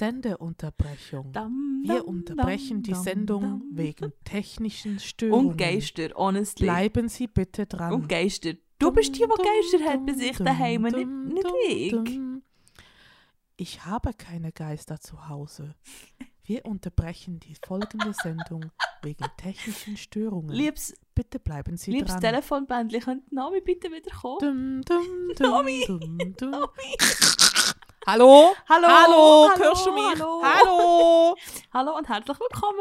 Sendeunterbrechung. Wir unterbrechen die Sendung wegen technischen Störungen. Und Geister, honestly. Bleiben Sie bitte dran. Und Geister. Du bist die, die Geister hat bei sich daheim, nicht, nicht ich. ich. Habe keine Geister zu Hause. Wir unterbrechen die folgende Sendung wegen technischen Störungen. Liebes, bitte bleiben Sie liebes dran. Telefonbändchen, könnte Nami bitte wieder kommen? Dum, dum, dum, Nami. dum, dum. Nami. Hallo? Hallo, Hallo? hallo, Hörst du mich? hallo. Hallo? Hallo und herzlich willkommen.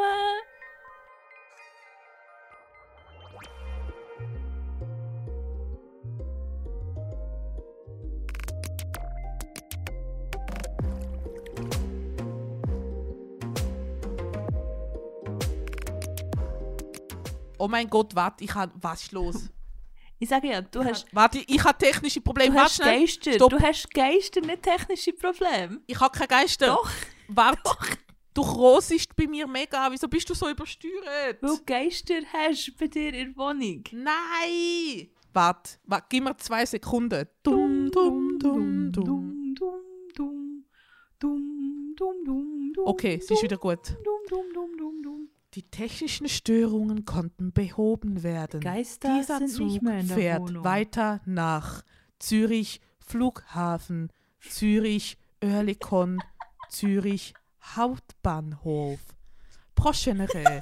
Oh mein Gott, warte, ich habe... Was ist los? Ich sage ja, du hast, Warte, ich habe technische Probleme. du Warte hast schnell. Geister. Stopp. Du hast Geister, nicht technische Probleme. Ich habe keine Geister. Doch, Warte. Du rosest bei mir mega. Wieso bist du so übersteuert? weil du Geister hast bei dir in der Wohnung. Nein! Warte, warte, gib mir zwei Sekunden. Dum, dum, dum, dum. dum, dum, dum, dum, dum, dum, Okay, es ist wieder gut. dum, dum, dum. Die technischen Störungen konnten behoben werden. Geister Dieser Zug fährt Wohnung. weiter nach Zürich Flughafen, Zürich Oerlikon, Zürich Hauptbahnhof. Prochaine.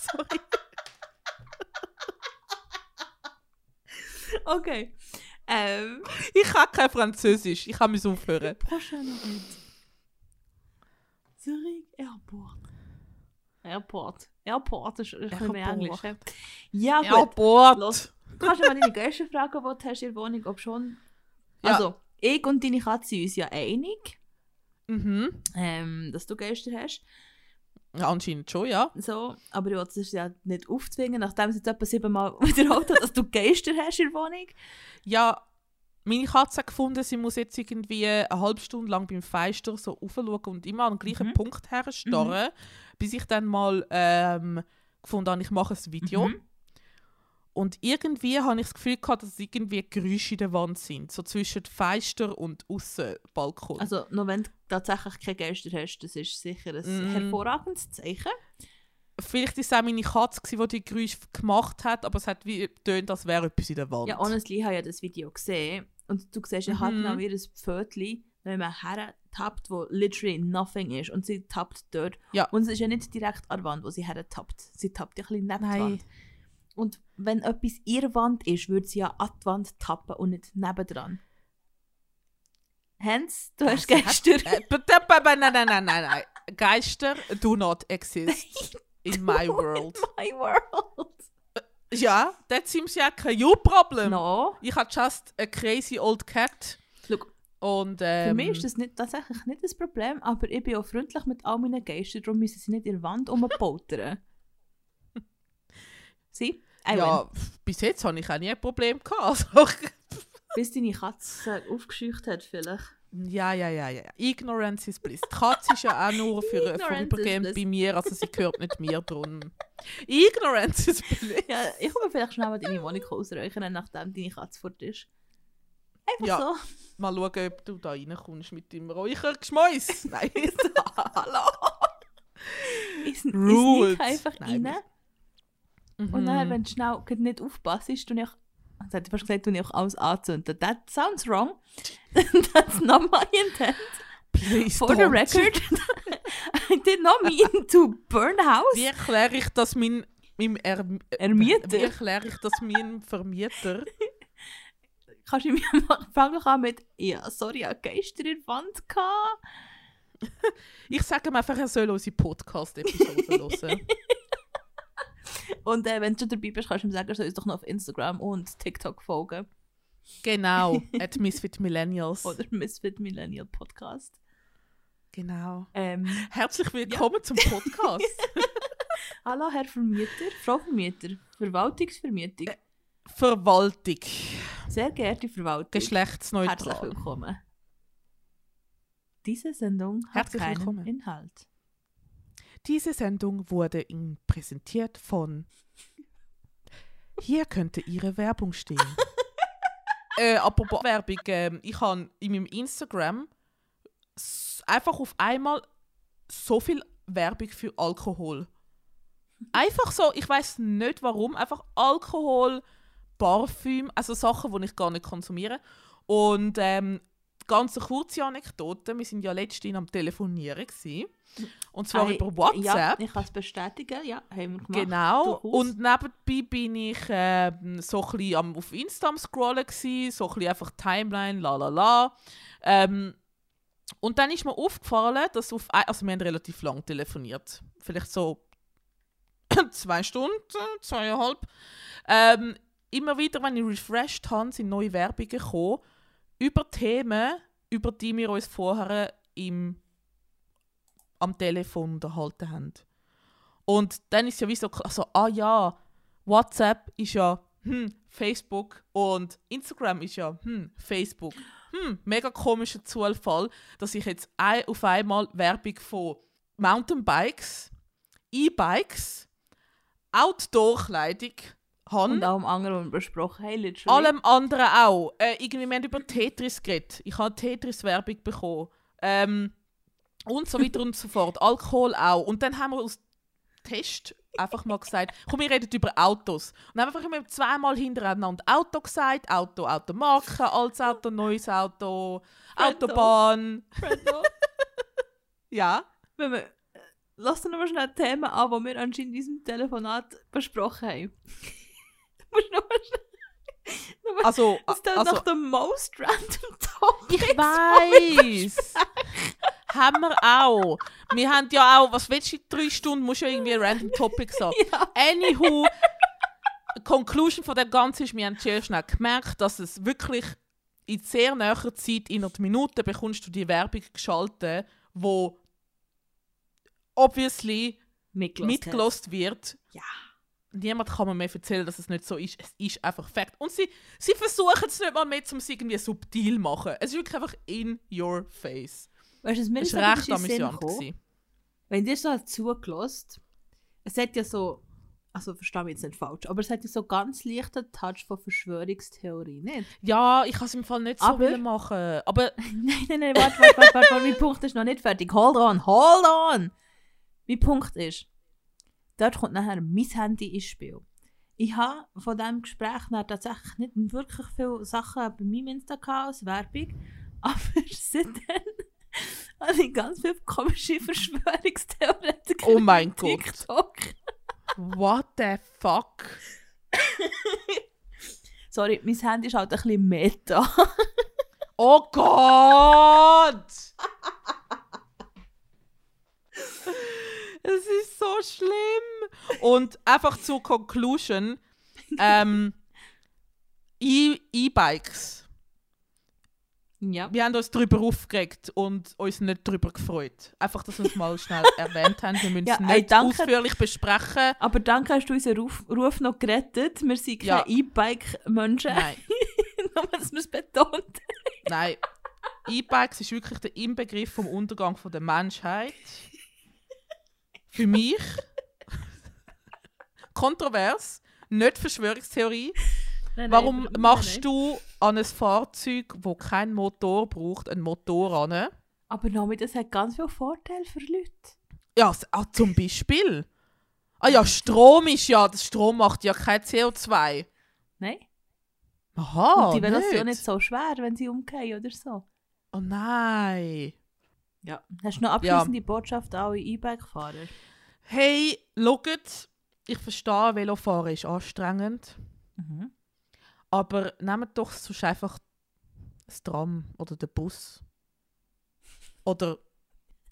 Sorry. Okay. Ähm. Ich kann kein Französisch. Ich kann mich aufhören. Prochaine Rede. Zurich Airport. Airport. Airport ist, ist ein. Englisch. Ja, gut. Airport. Los. Kannst du mal deine Gäste fragen, die du hast in der Wohnung, ob schon? Ja. Also, ich und deine Katze sind uns ja einig, Mhm. ähm, dass du Gäste hast. Ja, anscheinend schon, ja. So, aber ich wollte es ja nicht aufzwingen, nachdem sie jetzt etwa siebenmal wiederholt hat, dass du Geister hast in der Wohnung. Ja, meine Katze hat gefunden, sie muss jetzt irgendwie eine halbe Stunde lang beim Feister so aufschauen und immer an den gleichen Mhm. Punkt herstarren, bis ich dann mal ähm, gefunden habe, ich mache ein Video. Mhm. Und irgendwie habe ich das Gefühl gehabt, dass es irgendwie Geräusche in der Wand sind. So zwischen Feister und Aussenbalkon. Also, noch wenn du tatsächlich keine Geister hast, das ist sicher ein Mhm. hervorragendes Zeichen. Vielleicht war es auch meine Katze, die die Geräusche gemacht hat, aber es hat wie getönt, als wäre etwas in der Wand. Ja, honestly, ich habe ja das Video gesehen und du siehst ja Mhm. halt genau wie das Pfötchen, wenn man hertappt, wo literally nothing ist und sie tappt dort. Ja. Und es ist ja nicht direkt an der Wand, wo sie hertappt. Sie tappt ja ein bisschen neben die Nein. Wand. Und wenn etwas in der Wand ist, würde sie ja an die Wand tappen und nicht nebendran. Hans, du hast Also, Geister. Äh, nein, nein, nein, nein, nein. Geister do not exist in my world. My world. Ja, that seems like a you problem. No. Ich habe just a crazy old cat. Look, Und ähm, Für mich ist das nicht, tatsächlich nicht das Problem, aber ich bin auch freundlich mit all meinen Geistern, darum müssen sie nicht in der Wand rumpoltern. Sie? I ja, win. bis jetzt habe ich auch nie ein Problem gehabt. Also, Bis deine Katze aufgescheucht hat vielleicht. Ja, ja, ja, ja. Ignorance is bliss. Die Katze ist ja auch nur für vorübergehend bei mir, also sie gehört nicht mir drum. Ignorance is bliss. Ja, ich komme vielleicht schnell mal deine Wohnung ausräuchern, nachdem deine Katze fort ist. Einfach Ja. so. Mal schauen, ob du da reinkommst mit deinem Räuchergeschmäus. Nein. Hallo. Ich Rules. sneak einfach Nein, rein. Mhm. Und dann, wenn du schnell nicht aufpasst, tue ich, jetzt hätte ich fast gesagt, tue ich auch alles anzünden. That sounds wrong. That's not my intent. Please For the record, I did not mean to burn a house. Wie erkläre ich das mein, meinem er Ermieter? Wie erkläre ich das meinem Vermieter? Kannst du mir fangen an mit, ja, sorry, ich Geister in der Wand. Gehabt. Ich sage ihm einfach, er soll unsere Podcast-Episode hören. Und äh, wenn du dabei bist, kannst du ihm sagen, soll uns doch noch auf Instagram und TikTok folgen. Genau, at Misfit Millennials. Oder Misfit Millennial Podcast. Genau. Ähm, Herzlich willkommen zum Podcast. hallo, Herr Vermieter, Frau Vermieter, Verwaltungsvermietung. Verwaltung. Sehr geehrte Verwaltung, herzlich Geschlechtsneutral. willkommen. Diese Sendung hat Herzlich keinen willkommen. Inhalt. Diese Sendung wurde Ihnen präsentiert von. Hier könnte Ihre Werbung stehen. äh, apropos Werbung, ähm, ich habe in meinem Instagram einfach auf einmal so viel Werbung für Alkohol. Einfach so, ich weiß nicht warum, einfach Alkohol, Parfüm, also Sachen, die ich gar nicht konsumiere. Und ähm, ganz eine kurze Anekdote, wir sind ja letztens am Telefonieren gewesen. Und zwar Ei, über Ja, WhatsApp. ich kann es bestätigen. Ja, haben wir gemacht. Genau. Und nebenbei bin ich ähm, so ein bisschen am, auf Insta am scrollen gsi, so ein bisschen einfach Timeline, la la la. Ähm, und dann ist mir aufgefallen, dass auf, also wir haben relativ lang telefoniert, vielleicht so zwei Stunden, zweieinhalb. Ähm, immer wieder, wenn ich refreshed habe, sind neue Werbungen gekommen über Themen, über die wir uns vorher im, am Telefon unterhalten haben. Und dann ist ja wie so, also, ah ja, WhatsApp ist ja hm, Facebook und Instagram ist ja hm, Facebook. Hm, mega komischer Zufall, dass ich jetzt ein, auf einmal Werbung von Mountainbikes, E-Bikes, Outdoor-Kleidung habe. Und auch am anderen, was besprochen haben, literally. Allem anderen auch. Äh, irgendwie, wir haben über Tetris geredet. Ich habe Tetris-Werbung bekommen. Ähm, und so weiter und so fort. Alkohol auch. Und dann haben wir aus Test einfach mal gesagt, komm, wir reden über Autos. Und dann haben wir einfach immer zweimal hintereinander Auto gesagt. Auto, Automarke, altes Auto, neues Auto. Autobahn. Fredo, Ja. wenn wir, lass uns noch mal schnell Themen an, die wir anscheinend in diesem Telefonat besprochen haben. Musst mal Also, Das ist also nach dem most random topic. Ich weiß. haben wir auch. Wir haben ja auch, was willst du, in drei Stunden musst du irgendwie ein random Topic sagen. Ja. Anywho, die Conclusion von dem Ganzen ist, wir haben sehr schnell gemerkt, dass es wirklich in sehr näher Zeit, in einer Minute, bekommst du die Werbung geschaltet, wo obviously mitgelost wird. Ja. Niemand kann mir mehr erzählen, dass es nicht so ist. Es ist einfach Fakt. Und sie, sie versuchen es nicht mal mehr, um es irgendwie subtil zu machen. Es ist wirklich einfach in your face. Weißt du, Es etwas recht amüsant. gewesen. Wenn dir so hat zugelassen, es hat ja so, also verstehe mich jetzt nicht falsch, aber es hat ja so ganz leichten Touch von Verschwörungstheorie, nicht? Ja, ich kann es im Fall nicht so Aber- machen. Aber nein, nein, nein, warte, warte, warte, warte, warte, mein Punkt ist noch nicht fertig. Hold on, hold on! Mein Punkt ist, dort kommt nachher mein Handy ins Spiel. Ich habe von diesem Gespräch dann tatsächlich nicht wirklich viele Sachen bei meinem Insta als Werbung, aber seitdem habe ich ganz viele komische Verschwörungstheoretiker Oh mein Gott. TikTok. what the fuck? Sorry, mein Handy ist halt ein bisschen meta. Oh Gott! Es ist so schlimm. Und einfach zur Conclusion: ähm, E- E-Bikes. ja. Wir haben uns darüber aufgeregt und uns nicht darüber gefreut. Einfach, dass wir es mal schnell erwähnt haben. Wir müssen Ja, es ey, nicht danke. ausführlich besprechen. Aber danke hast du unseren Ruf, Ruf noch gerettet. Wir sind keine Ja. E-Bike-Menschen. Nein. Nur, dass wir es betont. Nein. E-Bikes ist wirklich der Inbegriff vom Untergang von der Menschheit. Für mich. Kontrovers. Nicht Verschwörungstheorie. Warum machst du an ein Fahrzeug, wo kein Motor braucht, einen Motor an? Aber Nomi, das hat ganz viele Vorteile für Leute. Ja, ah, zum Beispiel. Ah ja, Strom ist ja, das Strom macht ja kein CO2. Nein? Aha, Und die werden das ja nicht. nicht so schwer, wenn sie umgehen oder so. Oh nein. Ja. Hast du noch abschließende Botschaft an alle E-Bike-Fahrer? Hey, schaut, ich verstehe, Velofahren ist anstrengend, Mhm. aber nehmt doch sonst einfach das Tram oder den Bus. Oder,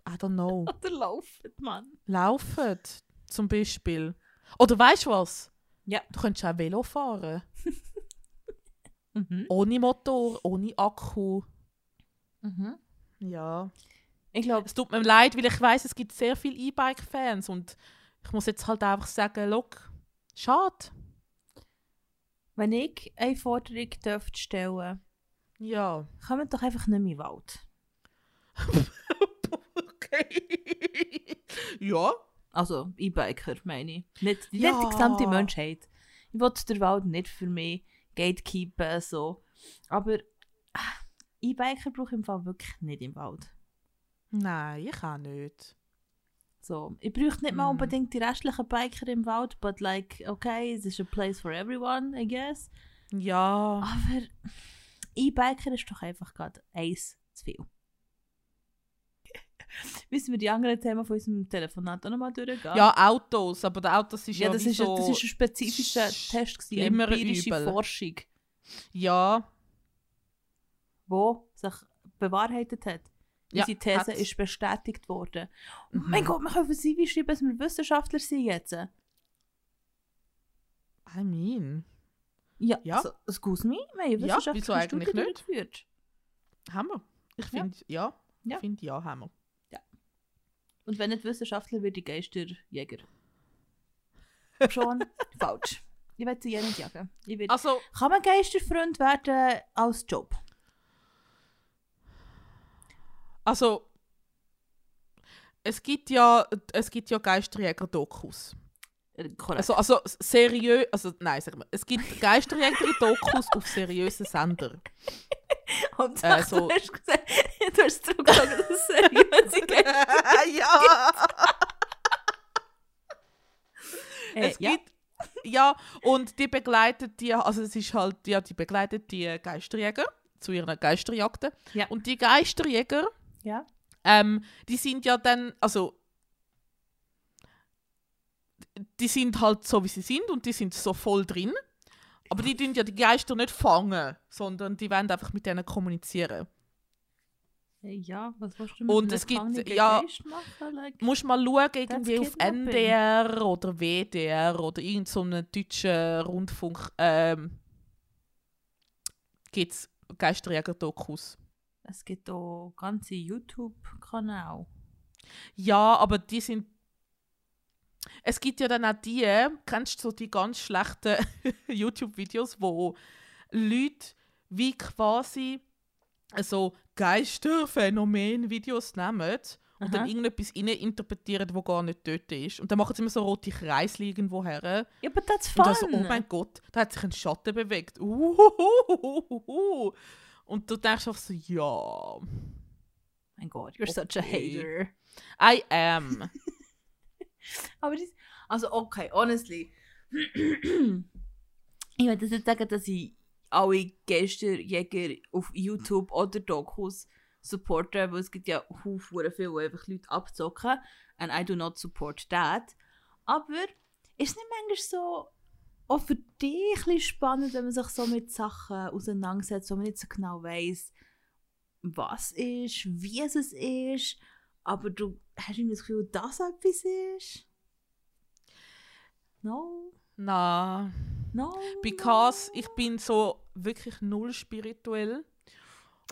I don't know, Oder laufen, Mann. laufen zum Beispiel. Oder weißt du was? Ja. Du könntest auch Velo fahren. Mhm. Ohne Motor, ohne Akku. Mhm. Ja. Ich glaube, Es tut mir leid, weil ich weiß, es gibt sehr viele E-Bike-Fans und ich muss jetzt halt einfach sagen, look, schade. wenn ich eine Forderung dürfte stellen Ja. kommt doch einfach nicht mehr in den Wald. okay. ja. Also E-Biker, meine ich. Nicht, nicht Ja. die gesamte Menschheit. Ich will den Wald nicht für mich gatekeepen, so. Aber ah, E-Biker brauche ich im Fall wirklich nicht im Wald. Nein, ich auch nicht. So, ich bräuchte nicht mal Mm. unbedingt die restlichen Biker im Wald, but like, okay, es ist a place for everyone, I guess. Ja. Aber E-Biker ist doch einfach gerade eins zu viel. Müssen wir die anderen Themen von unserem Telefonat auch nochmal durchgehen? Ja, Autos, aber der Autos ist ja, ja das, ist so... ein, das ist ein spezifischer Test, gewesen, schlimmer empirische Übel. Forschung, Ja, wo sich bewahrheitet hat. Ja, Unsere These hat's. ist bestätigt worden. Mhm. Mein Gott, wir können auf CV schreiben, dass wir Wissenschaftler sind jetzt. I mean, Ja, Ja. Also, excuse me, wir haben Ja, wieso eigentlich Studien nicht? durchgeführt. haben wir. Ich finde, ja. Ja. Ich finde, ja, haben wir. Und wenn nicht Wissenschaftler, würde ich Geisterjäger. Schon falsch. Ich will sie ja nicht jagen. Will... Also, Kann man Geisterfreund werden als Job? Also... Es gibt ja, es gibt ja Geisterjäger-Dokus. Also, also seriös, also nein, sag mal, es gibt Geisterjäger-Dokus auf seriösen Sender. Und äh, so- du hast gesagt, du hast zurückgesagt, dass es seriöse Geister ja! äh, es ja. gibt, ja, und die begleitet die, also es ist halt, ja, die begleitet die Geisterjäger zu ihren Geisterjagden. Ja. Und die Geisterjäger, Ja. ähm, die sind ja dann, also die sind halt so, wie sie sind und die sind so voll drin. Aber die tun ja die Geister nicht fangen, sondern die wollen einfach mit denen kommunizieren. Ja, was willst du mit Und es gibt- ja-? Like, Du musst mal schauen, irgendwie auf. NDR oder WDR oder irgendeinem so deutschen Rundfunk ähm, gibt es Geisterjäger-Dokus. Es gibt auch ganze YouTube-Kanäle. Ja, aber die sind. Es gibt ja dann auch die, kennst du so die ganz schlechten YouTube-Videos, wo Leute wie quasi so Geisterphänomen-Videos nehmen und dann Aha. irgendetwas interpretieren, wo gar nicht dort ist. Und dann machen sie immer so rote Kreise irgendwo her. Ja, aber that's Und fun. dann so, oh mein Gott, da hat sich ein Schatten bewegt. Uhuhuhuhuhu. Und du denkst einfach so, ja, mein Gott, you're such a Okay. hater. I am. Aber das, also okay, honestly. ich würde jetzt sagen, dass ich alle Geisterjäger auf YouTube oder Dokus supporte, weil es gibt ja hure viele, die einfach Leute abzocken. And I do not support that. Aber ist nicht manchmal so auch für dich ein spannend, wenn man sich so mit Sachen auseinandersetzt, wo man nicht so genau weiß, was ist, wie es ist, aber du hast irgendwie das Gefühl, dass etwas ist? No, Na, no. because no. ich bin so wirklich null spirituell.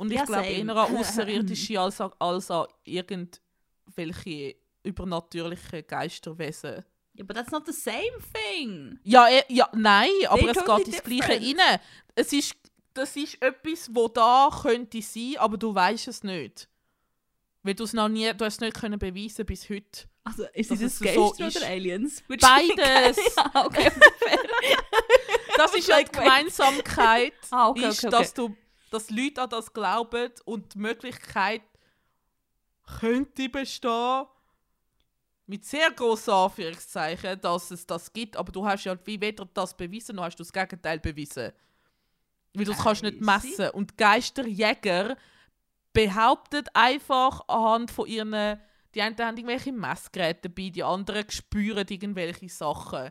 Und ich Ja, glaube same. eher an Außerirdische als, an- als an irgendwelche übernatürliche Geisterwesen. Ja, but that's not the same thing. Ja, eh, ja nein, aber es geht ins Gleiche rein. Es ist, das ist etwas, wo da könnte sein, aber du weißt es nicht. Weil du es noch nie, du hast es nicht können beweisen bis heute. Also, ist es Geister so oder. Aliens? Which- Beides. ja, okay. Das ist ja die Like, wait. Gemeinsamkeit, Ah, okay, ist, okay. dass du, dass Leute an das glauben und die Möglichkeit könnte bestehen, mit sehr grossen Anführungszeichen, dass es das gibt, aber du hast ja wie weder das bewiesen, noch hast du das Gegenteil bewiesen. Weil du es kannst nicht messen. Und Geisterjäger behaupten einfach anhand von ihren, die einen haben irgendwelche Messgeräte dabei, die anderen spüren irgendwelche Sachen.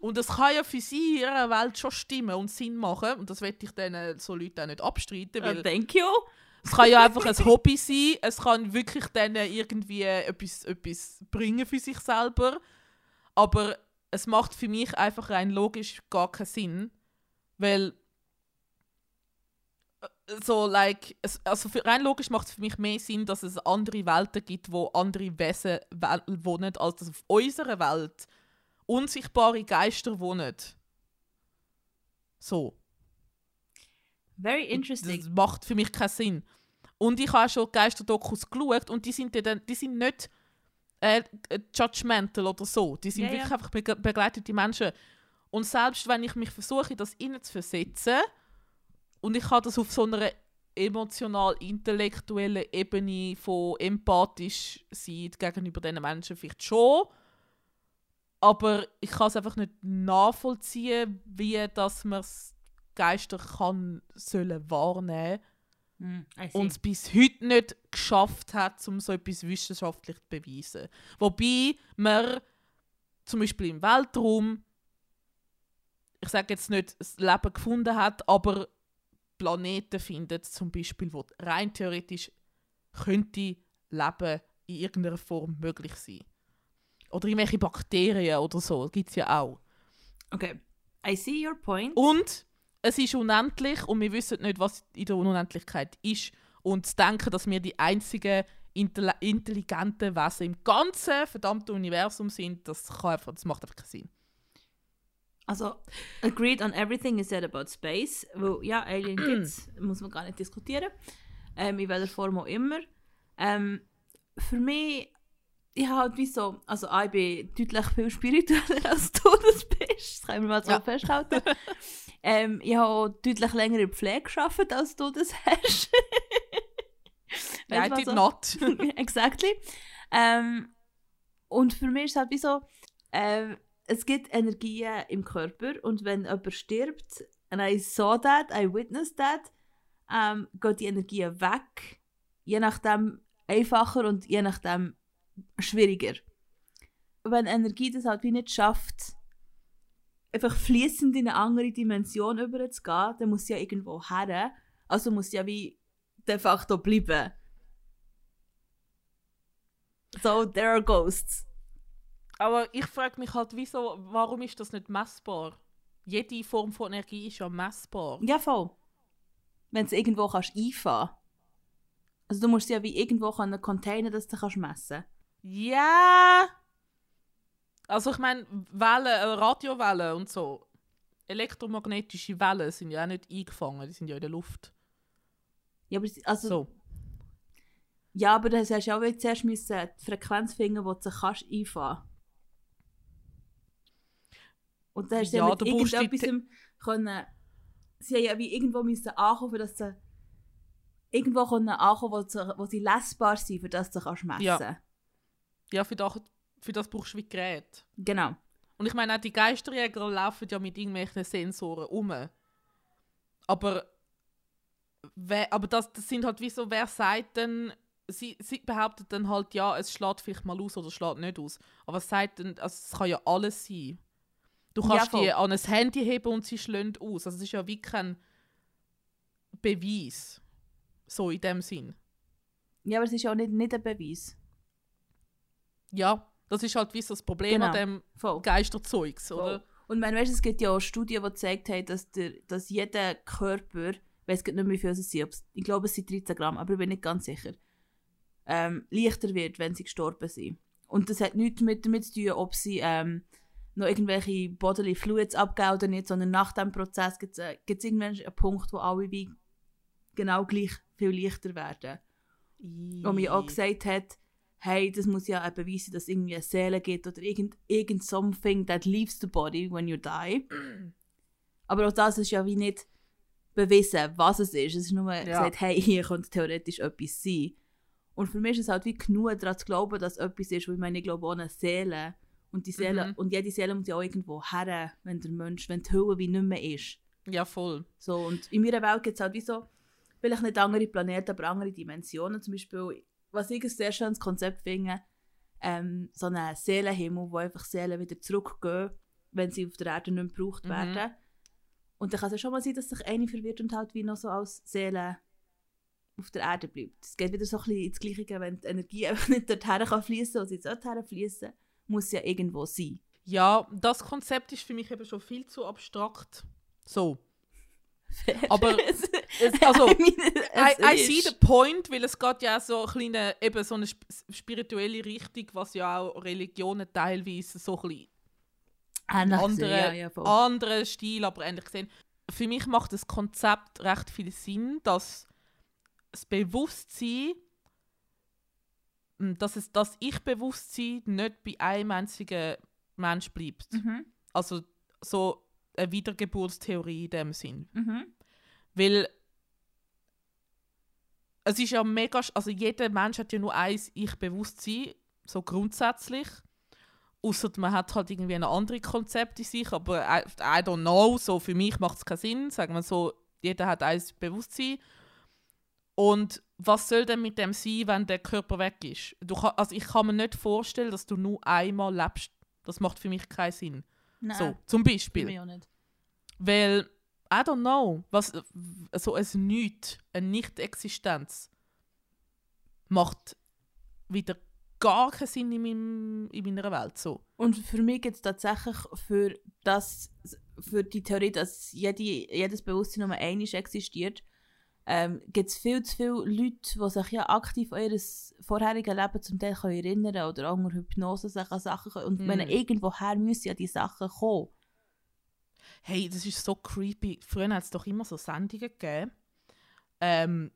Und es kann ja für sie in ihrer Welt schon stimmen und Sinn machen. Und das will ich denen so Leuten auch nicht abstreiten, weil Uh, thank you. Es kann ja einfach ein Hobby sein. Es kann wirklich denen irgendwie etwas, etwas bringen für sich selber. Aber es macht für mich einfach rein logisch gar keinen Sinn. Weil äh, so, like, es, also rein logisch macht es für mich mehr Sinn, dass es andere Welten gibt, wo andere Wesen wohnen, als dass auf unserer Welt unsichtbare Geister wohnen. So. Very interesting. Das macht für mich keinen Sinn. Und ich habe schon Geisterdokus geschaut und die sind, dann, die sind nicht äh, judgmental oder so. Die sind ja. wirklich einfach bege begleitete Menschen. Und selbst wenn ich mich versuche, das innen zu versetzen und ich kann das auf so einer emotional-intellektuellen Ebene von empathisch sein gegenüber diesen Menschen vielleicht schon. Aber ich kann es einfach nicht nachvollziehen, wie dass man Geister kann sollen wahrnehmen Hm, see. und es bis heute nicht geschafft hat, um so etwas wissenschaftlich zu beweisen. Wobei man zum Beispiel im Weltraum, ich sage jetzt nicht, das Leben gefunden hat, aber Planeten findet zum Beispiel, wo rein theoretisch könnte Leben in irgendeiner Form möglich sein. Oder irgendwelche Bakterien oder so, gibt es ja auch. Okay. I see your point. Und es ist unendlich und wir wissen nicht, was in der Unendlichkeit ist. Und zu denken, dass wir die einzigen intelli- intelligenten Wesen im ganzen verdammten Universum sind, das, kann einfach, das macht einfach keinen Sinn. Also, agreed on everything is said about space. Weil, ja, Alien gibt's, muss man gar nicht diskutieren. Ähm, in welcher Form auch immer. Ähm, für mich, ich habe halt wie so, also ich bin deutlich viel spiritueller als du das bist. Das können wir mal so Ja. festhalten. ähm, ich habe deutlich länger in Pflege gearbeitet, als du das hast. Weißt I did so- not. exactly. Ähm, und für mich ist es halt wie so, ähm, es gibt Energien im Körper und wenn jemand stirbt, and I saw that, I witnessed that, ähm, geht die Energie weg, je nachdem einfacher und je nachdem schwieriger. Wenn Energie das halt wie nicht schafft, einfach fließend in eine andere Dimension überzugehen, dann muss sie ja irgendwo her. Also muss sie ja wie de facto bleiben. So, there are ghosts. Aber ich frage mich halt, wieso, warum ist das nicht messbar? Jede Form von Energie ist ja messbar. Ja, voll. Wenn du irgendwo kannst einfahren Also du musst sie ja wie irgendwo können containen, dass du kannst messen Ja. Also ich meine, Wellen, äh, Radiowellen und so. Elektromagnetische Wellen sind ja auch nicht eingefangen, die sind ja in der Luft. Ja, aber also, So. ja, aber das hast du auch zuerst müssen die Frequenz finden, wo du sie kannst einfahren Und dann hast du Ja, ja, mit die irgendetwas können... Sie haben ja wie irgendwo müssen ankommen, dass sie irgendwo können ankommen, wo sie, wo sie lesbar sind, für das du kannst messen Ja. Ja, für das, für das brauchst du wie Gerät. Genau. Und ich meine, auch die Geisterjäger laufen ja mit irgendwelchen Sensoren um. Aber, wer, aber das, das sind halt wie so, wer sagt denn, sie, sie behauptet dann halt, ja, es schlägt vielleicht mal aus oder es schlägt nicht aus. Aber es sagt dann, also es kann ja alles sein. Du Ja, kannst voll. die an ein Handy heben und sie schlönt aus. Also es ist ja wie kein Beweis. So in dem Sinn. Ja, aber es ist ja auch nicht, nicht ein Beweis. Ja, das ist halt wie so das Problem Genau. an dem Voll. Geisterzeugs, oder? Und man weißt, es gibt ja auch Studien, die gezeigt haben, dass, der, dass jeder Körper, ich weiß nicht mehr, wie viel es sind, ich glaube, es sind 13 Gramm, aber ich bin nicht ganz sicher, ähm, leichter wird, wenn sie gestorben sind. Und das hat nichts mit, damit zu tun, ob sie ähm, noch irgendwelche bodily fluids abgeben oder nicht, sondern nach dem Prozess gibt es irgendwann einen Punkt, wo alle wie genau gleich viel leichter werden. Wo mir auch gesagt hat, hey, das muss ja ein Beweis sein, dass es irgendwie eine Seele gibt oder irgend, irgend something that leaves the body when you die. Aber auch das ist ja wie nicht bewiesen, was es ist. Es ist nur gesagt, hey, hier könnte theoretisch etwas sein. Und für mich ist es halt wie genug daran zu glauben, dass etwas ist, weil ich meine, ich glaube eine Seele. Und, die Seele, Mhm. und jede Seele muss ja auch irgendwo her, wenn der Mensch, wenn die Hülle wie nicht mehr ist. Ja, voll. So, und in meiner Welt gibt es halt wie so, vielleicht nicht andere Planeten, aber andere Dimensionen. Zum Beispiel, was ich ein sehr schönes Konzept finde, ähm, so einen Seelenhimmel, wo einfach Seelen wieder zurückgehen, wenn sie auf der Erde nicht mehr gebraucht Mhm. werden. Und dann kann es ja schon mal sein, dass sich eine verwirrt und halt wie noch so als Seele auf der Erde bleibt. Es geht wieder so ein bisschen ins Gleiche, wenn die Energie einfach nicht dorthin kann fließen, wo sie dorthin fließen, muss sie ja irgendwo sein. Ja, das Konzept ist für mich eben schon viel zu abstrakt. So. Aber es, also, I mean, I, I see the point, weil es geht ja so eine kleine, eben so eine sp spirituelle Richtung, was ja auch Religionen teilweise so ein bisschen Ähnlich andere, ja, andere Stil, aber ähnlich gesehen. Für mich macht das Konzept recht viel Sinn, dass das Bewusstsein, m, dass, es, dass ich Bewusstsein nicht bei einem einzigen Mensch bleibt. Mhm. Also so eine Wiedergeburtstheorie in dem Sinn. Mhm. Weil es ist ja mega, also jeder Mensch hat ja nur eins Ich-Bewusstsein, so grundsätzlich. Außer man hat halt irgendwie ein anderes Konzept in sich, aber I, I don't know, so für mich macht es keinen Sinn, sagen wir so, jeder hat ein Bewusstsein. Und was soll denn mit dem sein, wenn der Körper weg ist? Du also ich kann mir nicht vorstellen, dass du nur einmal lebst. Das macht für mich keinen Sinn. Nein, So, zum Beispiel. mich auch nicht. Weil, I don't know, was, so ein Nichts, eine Nicht-Existenz macht wieder gar keinen Sinn in, meinem, in meiner Welt. So. Und für mich gibt es tatsächlich für, das, für die Theorie, dass jede, jedes Bewusstsein nur einmal existiert, ähm, gibt es viel zu viele Leute, die sich ja aktiv an ihr vorheriges Leben zum Teil können erinnern oder auch unter Hypnose sich an Sachen können. Und Mm. wenn irgendwoher müssen ja die Sachen kommen. Hey, das ist so creepy. Früher hat es doch immer so Sendungen gegeben, ähm,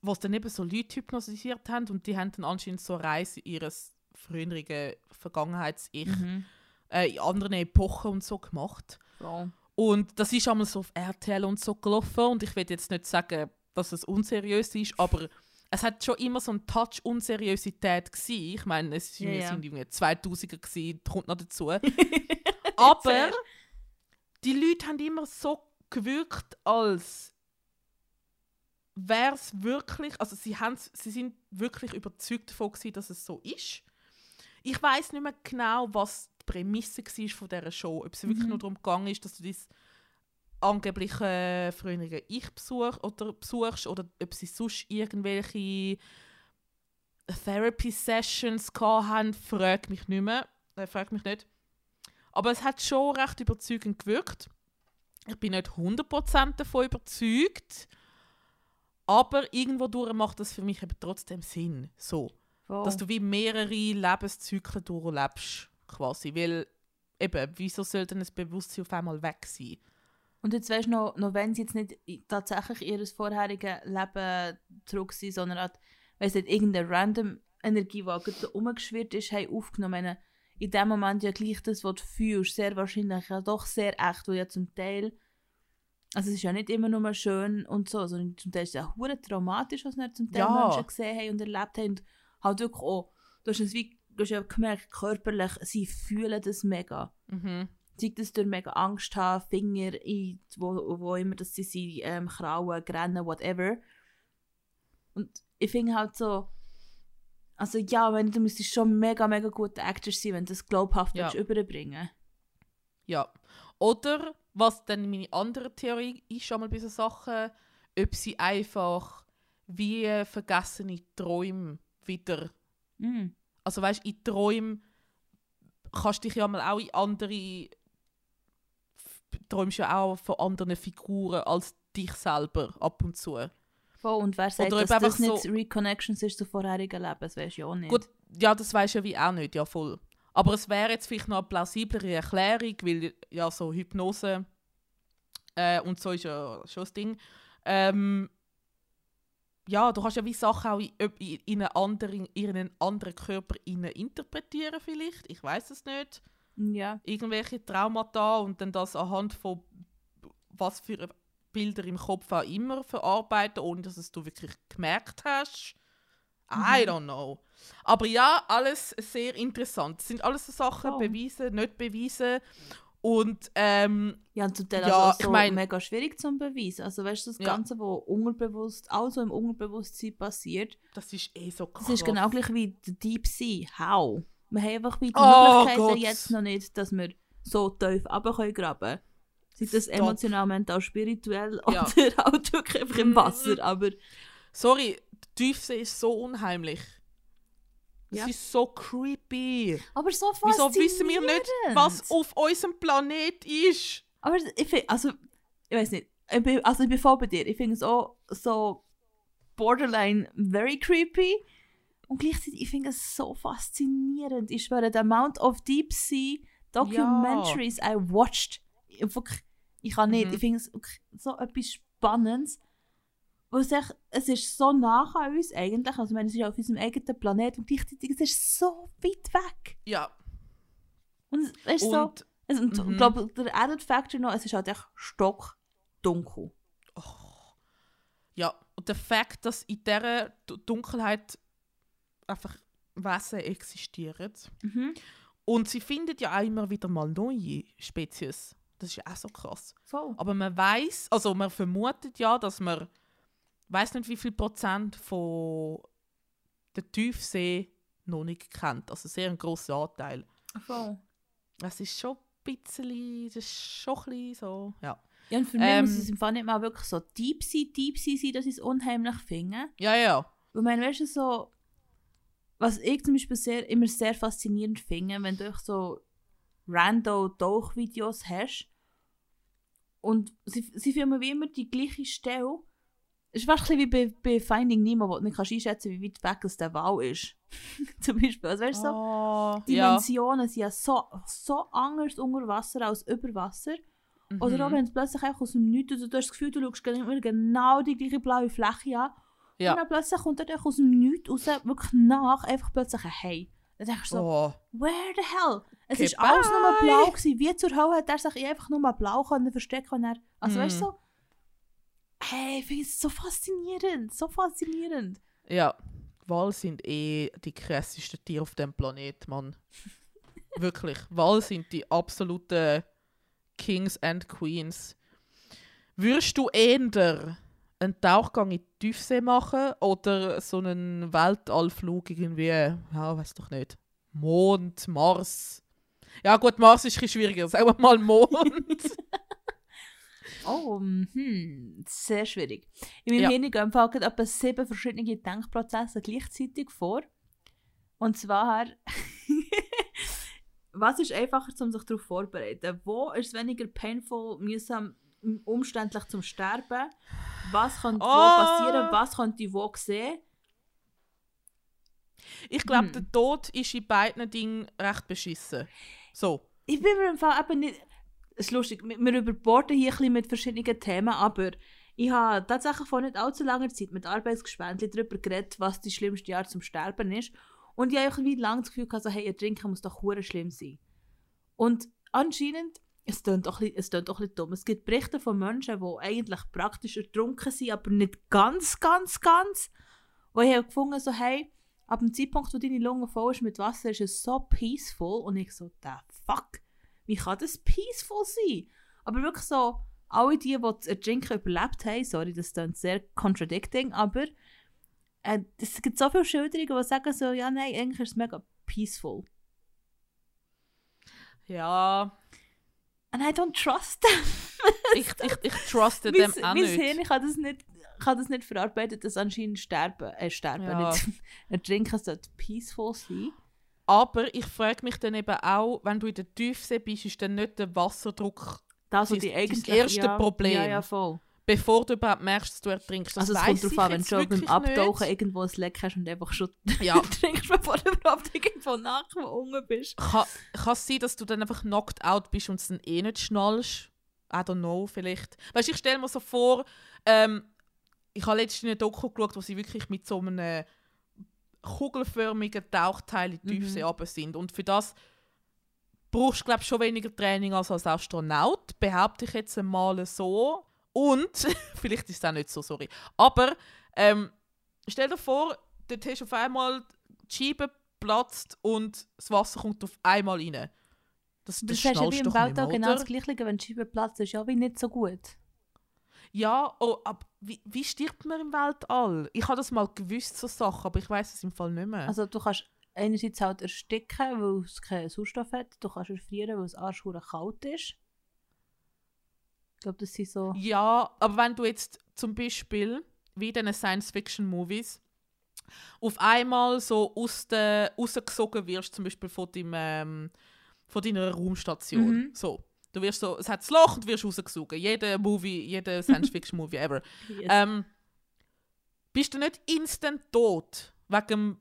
wo es dann eben so Leute hypnotisiert haben und die haben dann anscheinend so Reise ihres früheren Vergangenheits-Ich Mhm. äh, in anderen Epochen und so gemacht. So. Und das ist einmal so auf RTL und so gelaufen und ich will jetzt nicht sagen, dass es unseriös ist, aber es hat schon immer so einen Touch Unseriosität gsi. Ich meine, es Ja, ja. sind irgendwie 2000er gsi, kommt noch dazu. aber die Leute haben immer so gewirkt, als wäre es wirklich, also sie, haben's- sie sind wirklich überzeugt davon gewesen, dass es so ist. Ich weiß nicht mehr genau, was die Prämisse war von dieser Show. Ob es wirklich Mhm. nur darum gegangen ist, dass du dein angebliche frühere Ich besuch, oder besuchst oder ob sie sonst irgendwelche Therapy-Sessions haben, frag mich nicht mehr. Äh, frag mich nicht. Aber es hat schon recht überzeugend gewirkt. Ich bin nicht 100% davon überzeugt. Aber irgendwo durch macht das für mich eben trotzdem Sinn. So Voll. dass du wie mehrere Lebenszyklen durchlebst, quasi. Weil, eben, wieso soll denn das Bewusstsein auf einmal weg sein? Und jetzt weißt du noch, noch wenn sie jetzt nicht tatsächlich ihr vorheriges Leben zurück sind, sondern hat, weiss nicht, irgendeine random Energie, die gerade so rumgeschwirrt ist, haben aufgenommen. In dem Moment ja gleich das, was du fühlst, sehr wahrscheinlich ja doch sehr echt, weil ja zum Teil, also es ist ja nicht immer nur schön und so, sondern zum Teil ist es ja hure traumatisch, was wir zum Teil Ja. Menschen gesehen haben und erlebt haben. Und halt wirklich auch, du hast es wie, du hast ja gemerkt, körperlich, sie fühlen das mega Mhm. sei das durch mega Angst haben, Finger in, wo, wo immer das sie sind, ähm, Krauen, Grennen, whatever. Und ich finde halt so, also ja, wenn du müsstest schon mega, mega guter Actor sein, wenn du das glaubhaft Ja. überbringen Ja. Oder, was dann meine andere Theorie ist, schon mal bei so Sachen, ob sie einfach wie vergessene Träume wieder. mm. Also weißt in Träumen kannst du dich ja mal auch in andere. träumst ja auch von anderen Figuren als dich selber ab und zu. Voll, und wer sagt, Oder dass das nicht so- Reconnections ist zu vorherigen Leben, das weisst du ja auch nicht. Gut, ja, das weiß ja wie auch nicht, ja voll. Aber es wäre jetzt vielleicht noch eine plausiblere Erklärung, weil ja so Hypnose äh, und so ist ja schon das Ding. Ähm, ja, du kannst ja wie Sachen auch in, in, in, einen anderen, in einen anderen Körper interpretieren vielleicht. Ich weiß es nicht. Ja, Irgendwelche Traumata und dann das anhand von was für Bilder im Kopf auch immer verarbeiten, ohne dass es du wirklich gemerkt hast. I don't know. Aber ja, alles sehr interessant. Es sind alles so Sachen, Voll. bewiesen, nicht bewiesen. Und ähm, ja und zum Teil Ja, also auch ich so mein- mega schwierig zu beweisen. Also weißt du, das Ja. Ganze, was unbewusst, also im Unterbewusstsein passiert, das ist eh so krass. Das ist genau gleich wie der Deep Sea. How? Wir haben einfach wie die Oh Möglichkeiten Gott. jetzt noch nicht, dass wir so tief runter können Sei das Stop. emotional, mental, spirituell Ja. oder halt wirklich einfach im Wasser. Mhm. Aber Sorry, die Tiefsee ist so unheimlich. Es Ja. ist so creepy. Aber so Wieso wissen wir nicht, was faszinierend. auf unserem Planet ist? Aber ich finde, also, ich weiß nicht, ich bin, also ich bin voll bei dir. Ich finde es auch so borderline very creepy. Und gleichzeitig, ich finde es so faszinierend. Ich schwöre, the amount of deep sea documentaries I watched. Ich, wirklich, ich kann nicht, Mhm. ich finde es so etwas Spannendes. Wo es, echt, es ist so nah an uns eigentlich. Also, ich meine, es ist auf unserem eigenen Planet und gleichzeitig es ist so weit weg. Ja. Und es ist so. Und Es, und Mhm. ich glaube, der Added Factor noch, es ist halt echt stockdunkel. oh, Ja, und der Fakt, dass in dieser Du- Dunkelheit einfach Wesen existieren. Mhm. Und sie findet ja auch immer wieder mal neue Spezies. Das ist ja auch so krass. Voll. Aber man weiß, also man vermutet ja, dass man weiß nicht wie viel Prozent von der Tiefsee noch nicht kennt. Also sehr ein grosser Anteil. Voll. Das ist schon ein bisschen, das ist schon ein bisschen so, ja. Ja, und für mich Ähm, muss es im Fall nicht mal wirklich so deep sein, deep sein, sein, dass ich es unheimlich finde. Ja, ja. Weil, man, weißt du, so, was ich zum Beispiel sehr, immer sehr faszinierend finde, wenn du so random Tauchvideos hast und sie, sie filmen wie immer die gleiche Stelle. Es ist fast ein bisschen wie bei, bei Finding Nemo, wo du nicht kannst einschätzen wie weit weg es der Wal ist. zum Beispiel. Also, weißt du, so, Oh, die ja. Dimensionen sind ja so, so anders unter Wasser als über Wasser. Oder auch Mhm. wenn es plötzlich aus dem Nichts, also du hast das Gefühl, du schaust immer genau die gleiche blaue Fläche an. Ja. Und dann plötzlich kommt er aus dem Nichts raus, wirklich nach, einfach plötzlich ein Hey. Dann denkst du so, Oh. where the hell? Es Okay, ist alles nur blau gewesen. Wie zur Hölle hat er sich einfach nur blau können verstecken er, also weißt du Mhm. so, hey, ich finde es so faszinierend, so faszinierend. Ja, Wale sind eh die krassesten Tiere auf dem Planet, Mann. Wirklich. Wale sind die absoluten Kings and Queens. Würdest du eher einen Tauchgang in die Tiefsee machen oder so einen Weltallflug irgendwie, ja, weiß doch nicht, Mond, Mars? Ja gut, Mars ist ein bisschen schwieriger, sagen wir mal Mond. Oh, hm, sehr schwierig. In meinem Ja. Hirn gehen einfach etwa sieben verschiedene Denkprozesse gleichzeitig vor. Und zwar, was ist einfacher, um sich darauf vorzubereiten? Wo ist es weniger painful, mühsam, umständlich zum Sterben? Was könnte wo Oh. passieren? Was könnte ich wo sehen? Ich glaube, Hm. der Tod ist in beiden Dingen recht beschissen. So. Ich bin mir im Fall eben nicht... Es ist lustig, wir überborden hier ein bisschen mit verschiedenen Themen, aber ich habe tatsächlich vor nicht allzu langer Zeit mit Arbeitsgespendli darüber geredet, was die schlimmste Jahr zum Sterben ist. Und ich habe irgendwie lange das Gefühl gehabt, so, hey, ein Trinken muss doch hure schlimm sein. Und anscheinend, es klingt auch ein bisschen, es auch ein dumm, es gibt Berichte von Menschen, die eigentlich praktisch ertrunken sind, aber nicht ganz, ganz, ganz. Wo ich habe gefunden so, hey, ab dem Zeitpunkt, wo deine Lunge voll ist mit Wasser, ist es so peaceful. Und ich so, the fuck, wie kann das peaceful sein? Aber wirklich so, alle die, die das Ertrinken überlebt haben, sorry, das klingt sehr contradicting, aber äh, es gibt so viele Schilderungen, die sagen so, ja, nein, eigentlich ist es mega peaceful. Ja, And I don't trust them. ich, ich, ich truste mein dem auch mein nicht. Hirn kann das nicht, kann das nicht verarbeiten, dass anscheinend sterben, äh, sterben, Ja. nicht ertrinken sollte peaceful sein. Aber ich frage mich dann eben auch, wenn du in der Tiefsee bist, ist dann nicht der Wasserdruck, Das, Das- die das erste ja, Problem. Ja, ja, voll. bevor du überhaupt merkst, dass du ertrinkst. Das Also es kommt darauf an, wenn du schon beim Abtauchen nicht. irgendwo ein Leck hast und einfach schon Ja. trinkst, bevor du überhaupt irgendwo nach unten bist. Kann es sein, dass du dann einfach knocked out bist und es dann eh nicht schnallst? I don't know, vielleicht. Weißt du, ich stelle mir so vor, ähm, ich habe letztens eine Doku geschaut, wo sie wirklich mit so einem kugelförmigen Tauchteil in die Mhm. Tiefsee runter sind. Und für das brauchst du, glaube schon weniger Training als als Astronaut, behaupte ich jetzt einmal so. Und, vielleicht ist es auch nicht so, sorry. Aber ähm, stell dir vor, dort hast du auf einmal die Scheibe platzt und das Wasser kommt auf einmal rein. Das, das, Das ist ja schnallst wie im du Weltall genau das Gleiche, wenn die Scheibe Platz ist. Ja, wie nicht so gut. Ja, oh, aber wie, wie stirbt man im Weltall? Ich habe das mal gewusst, so Sachen, aber ich weiß es im Fall nicht mehr. Also du kannst einerseits halt ersticken, weil es keinen Sauerstoff hat. Du kannst erfrieren, weil es arschhure kalt ist. Ich glaube, das sind so... Ja, aber wenn du jetzt zum Beispiel, wie in diesen Science-Fiction-Movies, auf einmal so aus der, rausgesogen wirst, zum Beispiel von, deinem, ähm, von deiner Raumstation. Mhm. So. Du wirst so, es hat das Loch und du wirst rausgesogen. Jeder Movie, jeder Science-Fiction-Movie ever. Yes. Ähm, bist du nicht instant tot wegen dem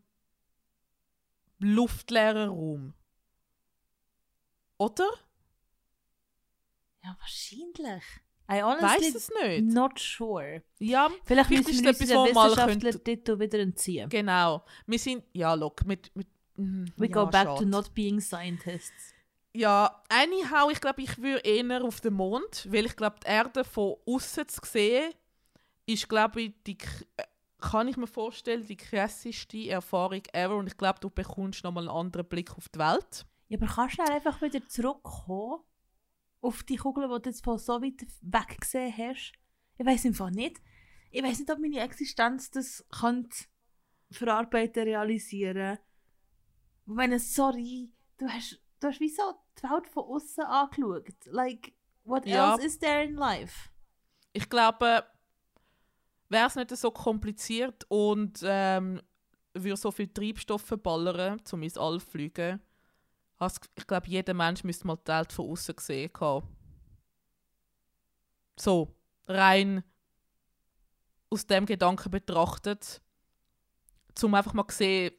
luftleeren Raum? Oder? ja, wahrscheinlich. I Weiß es nicht. not sure. Ja, Vielleicht Vielleicht müssen wir uns etwas, den Wissenschaftler-Titel wieder entziehen. genau. Wir sind, ja, look, mit, mit mm, We ja, go back to schade. not being scientists. Ja, anyhow, ich glaube, ich würde eher auf den Mond, weil ich glaube, die Erde von außen zu sehen ist, glaube ich, die, äh, kann ich mir vorstellen, die krasseste Erfahrung ever. Und ich glaube, du bekommst nochmal einen anderen Blick auf die Welt. Ja, aber kannst du einfach wieder zurückkommen auf die Kugel, die du jetzt von so weit weg gesehen hast? Ich weiß einfach nicht. Ich weiß nicht, ob meine Existenz das kann verarbeiten, realisieren. Ich meine, sorry, du hast, du hast wie so die Welt von außen angeschaut. Like, what Ja. else is there in life? Ich glaube, wäre es nicht so kompliziert und ähm, würde so viel Treibstoff ballern, um ins All zu fliegen, ich glaube, jeder Mensch müsste mal die Welt von außen gesehen haben. So, rein aus dem Gedanken betrachtet, um einfach mal zu sehen,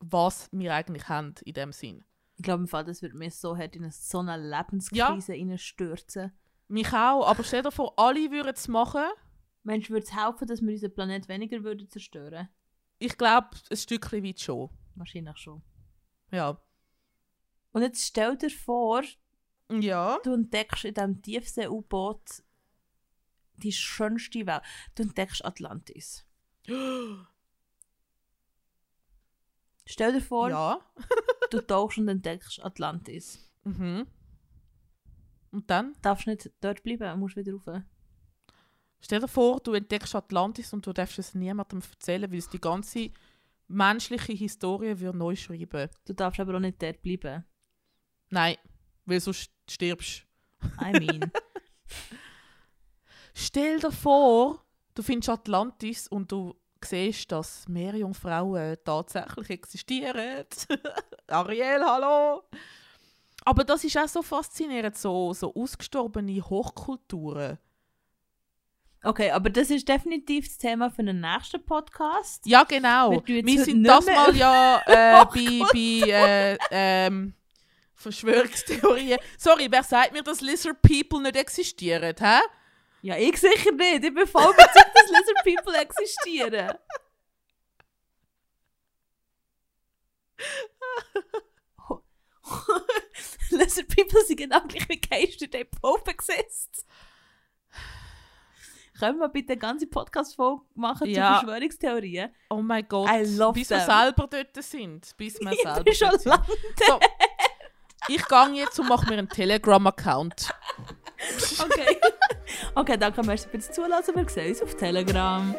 was wir eigentlich haben in dem Sinn. Ich glaube, im Fall, das würde mir so hart in eine, so eine Lebenskrise reinstürzen. Mich auch, aber stell dir vor, alle würden es machen. Mensch, würde es helfen, dass wir unseren Planet weniger würden zerstören? Ich glaube, ein Stückchen weit schon. Wahrscheinlich schon. Ja. Und jetzt stell dir vor, Ja. du entdeckst in diesem Tiefsee-U-Boot die schönste Welt. Du entdeckst Atlantis. Stell dir vor, Ja. du tauchst und entdeckst Atlantis. Mhm. Und dann? Du darfst nicht dort bleiben, musst wieder rauf. Stell dir vor, du entdeckst Atlantis und du darfst es niemandem erzählen, weil es die ganze menschliche Historie wird neu schreiben. Du darfst aber auch nicht dort bleiben. Nein, weil sonst stirbst. I mean. Stell dir vor, du findest Atlantis und du siehst, dass Meerjungfrauen tatsächlich existieren. Ariel, hallo! Aber das ist auch so faszinierend, so, so ausgestorbene Hochkulturen. Okay, aber das ist definitiv das Thema für den nächsten Podcast. Ja, genau. Wir Wir sind das mal ja äh, bei, bei äh, ähm, Verschwörungstheorien. Sorry, wer sagt mir, dass Lizard People nicht existieren? Hä? Ja, ich sicher nicht. Ich bin voll überzeugt, dass Lizard People existieren. Lizard People sind genau gleich wie Geister, die Pope exist. Können wir bitte eine ganze Podcast-Folge machen Ja. zu Verschwörungstheorien? Oh mein Gott. I love bis wir them. selber dort sind. Bis wir Ich selber bin schon lange. So, ich gehe jetzt und mache mir einen Telegram-Account. Okay. okay, danke, merci fürs Zulassen. Wir sehen uns auf Telegram.